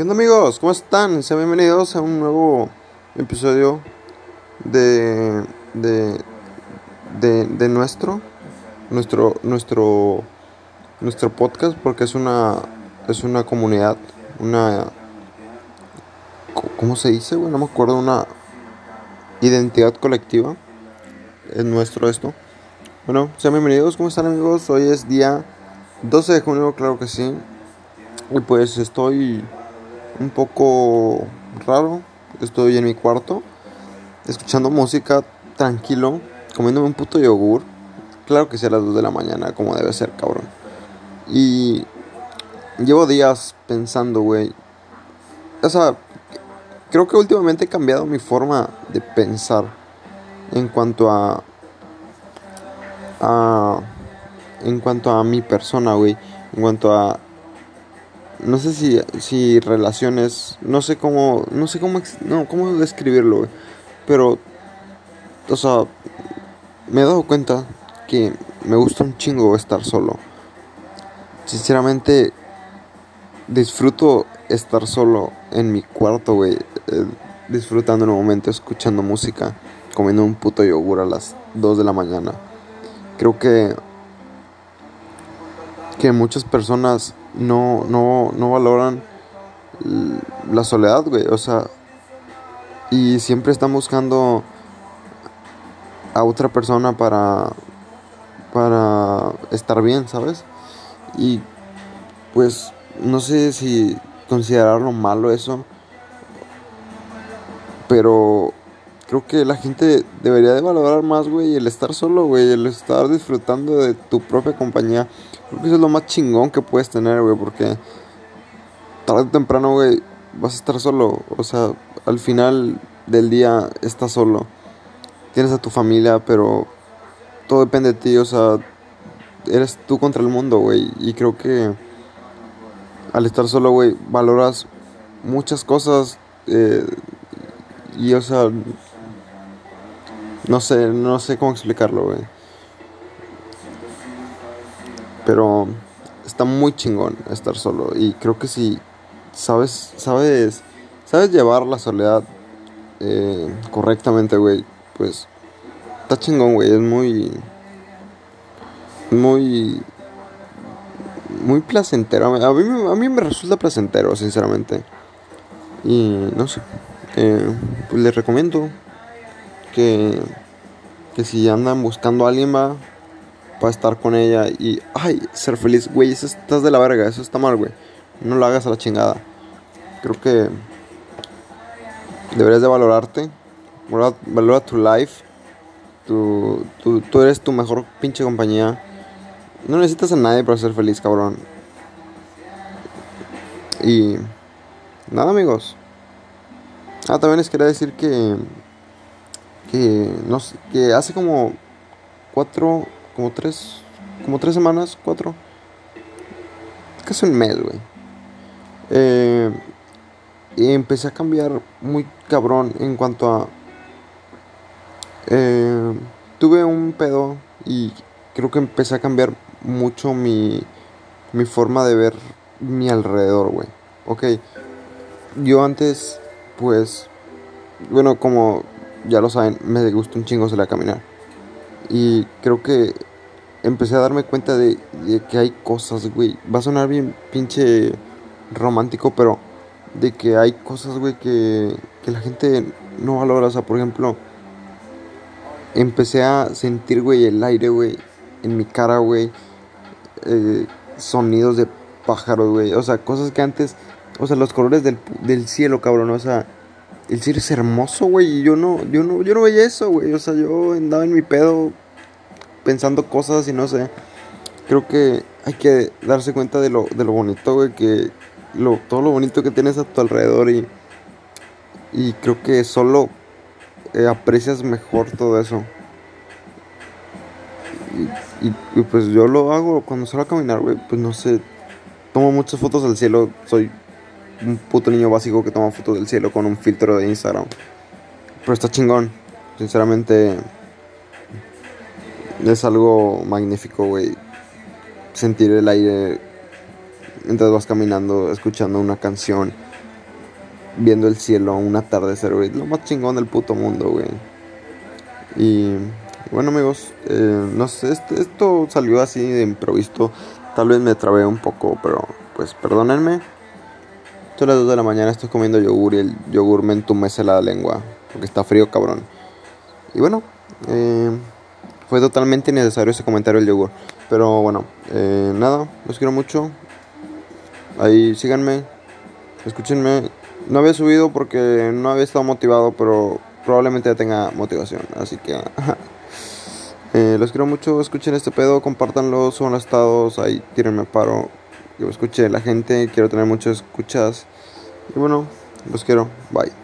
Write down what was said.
¿Qué onda amigos? ¿Cómo están? Sean bienvenidos a un nuevo episodio de de de, de nuestro nuestro nuestro nuestro podcast porque es una es una comunidad, una ¿cómo se dice? Bueno, no me acuerdo, una identidad colectiva. Es nuestro esto. Bueno, sean bienvenidos, ¿cómo están amigos? Hoy es día 12 de junio, claro que sí. Y pues estoy un poco raro. Estoy en mi cuarto, escuchando música tranquilo, comiéndome un puto yogur. Claro que sea a las 2 de la mañana, como debe ser, cabrón. Y llevo días pensando, güey. O sea, creo que últimamente he cambiado mi forma de pensar en cuanto a. a en cuanto a mi persona, güey. En cuanto a no sé si, si relaciones, no sé cómo, no sé cómo, no, cómo describirlo. Pero, o sea, me he dado cuenta que me gusta un chingo estar solo. Sinceramente, disfruto estar solo en mi cuarto. Eh, disfrutando un momento, escuchando música, comiendo un puto yogur a las 2 de la mañana. Creo que que muchas personas no, no, no valoran la soledad, güey. O sea, y siempre están buscando a otra persona para, para estar bien, ¿sabes? Y pues no sé si considerarlo malo eso, pero creo que la gente debería de valorar más, güey, el estar solo, güey, el estar disfrutando de tu propia compañía. Creo que eso es lo más chingón que puedes tener, güey, porque tarde o temprano, güey, vas a estar solo. O sea, al final del día estás solo. Tienes a tu familia, pero todo depende de ti, o sea, eres tú contra el mundo, güey. Y creo que al estar solo, güey, valoras muchas cosas. Eh, y, o sea, no sé, no sé cómo explicarlo, güey. Pero está muy chingón estar solo. Y creo que si sabes, sabes, sabes llevar la soledad eh, correctamente, güey, pues está chingón, güey. Es muy, muy, muy placentero. A mí, a mí me resulta placentero, sinceramente. Y no sé, eh, pues les recomiendo que, que si andan buscando a alguien va para estar con ella y, ay, ser feliz, güey, eso estás de la verga, eso está mal, güey. No lo hagas a la chingada. Creo que deberías de valorarte, valora, tu life, tu, tu, tú eres tu mejor pinche compañía. No necesitas a nadie para ser feliz, cabrón. Y nada, amigos. Ah, también les quería decir que que no que hace como cuatro como tres, como tres semanas, cuatro, casi un mes, güey. Eh, y empecé a cambiar muy cabrón en cuanto a... Eh, tuve un pedo y creo que empecé a cambiar mucho mi, mi forma de ver mi alrededor, güey. Ok, yo antes, pues, bueno, como ya lo saben, me gusta un chingo salir a caminar. Y creo que empecé a darme cuenta de, que hay cosas, güey. Va a sonar bien pinche romántico, pero de que hay cosas, güey, que, que la gente no valora. O sea, por ejemplo, empecé a sentir, güey, el aire, güey, en mi cara, güey. Eh, sonidos de pájaros, güey. O sea, cosas que antes, o sea, los colores del, del cielo, cabrón. O sea, el cielo es hermoso, güey. Y yo no, yo no, yo no veía eso, güey. O sea, yo andaba en mi pedo pensando cosas y no sé. Creo que hay que darse cuenta de lo, de lo bonito, güey, que lo, todo lo bonito que tienes a tu alrededor y, y creo que solo eh, aprecias mejor todo eso. Y, pues yo lo hago cuando salgo a caminar, güey, pues no sé, tomo muchas fotos del cielo, soy un puto niño básico que toma fotos del cielo con un filtro de Instagram. Pero está chingón, sinceramente es algo magnífico, güey. Sentir el aire mientras vas caminando, escuchando una canción viendo el cielo, un atardecer, güey. Lo más chingón del puto mundo, güey. Y bueno, amigos, eh, no sé, este, esto salió así de improviso. Tal vez me trabé un poco, pero pues perdónenme. Son las 2 de la mañana, estoy comiendo yogur y el yogur me entumece la lengua. Porque está frío, cabrón. Y bueno, eh, fue totalmente innecesario ese comentario del yogur. Pero bueno, eh, nada, los quiero mucho. Ahí síganme, escúchenme. No había subido porque no había estado motivado, pero probablemente ya tenga motivación. Así que eh, los quiero mucho, escuchen este pedo, compártanlo, los estados, ahí tírenme paro. Yo escuche la gente, quiero tener muchas escuchas. Y bueno, los quiero, bye.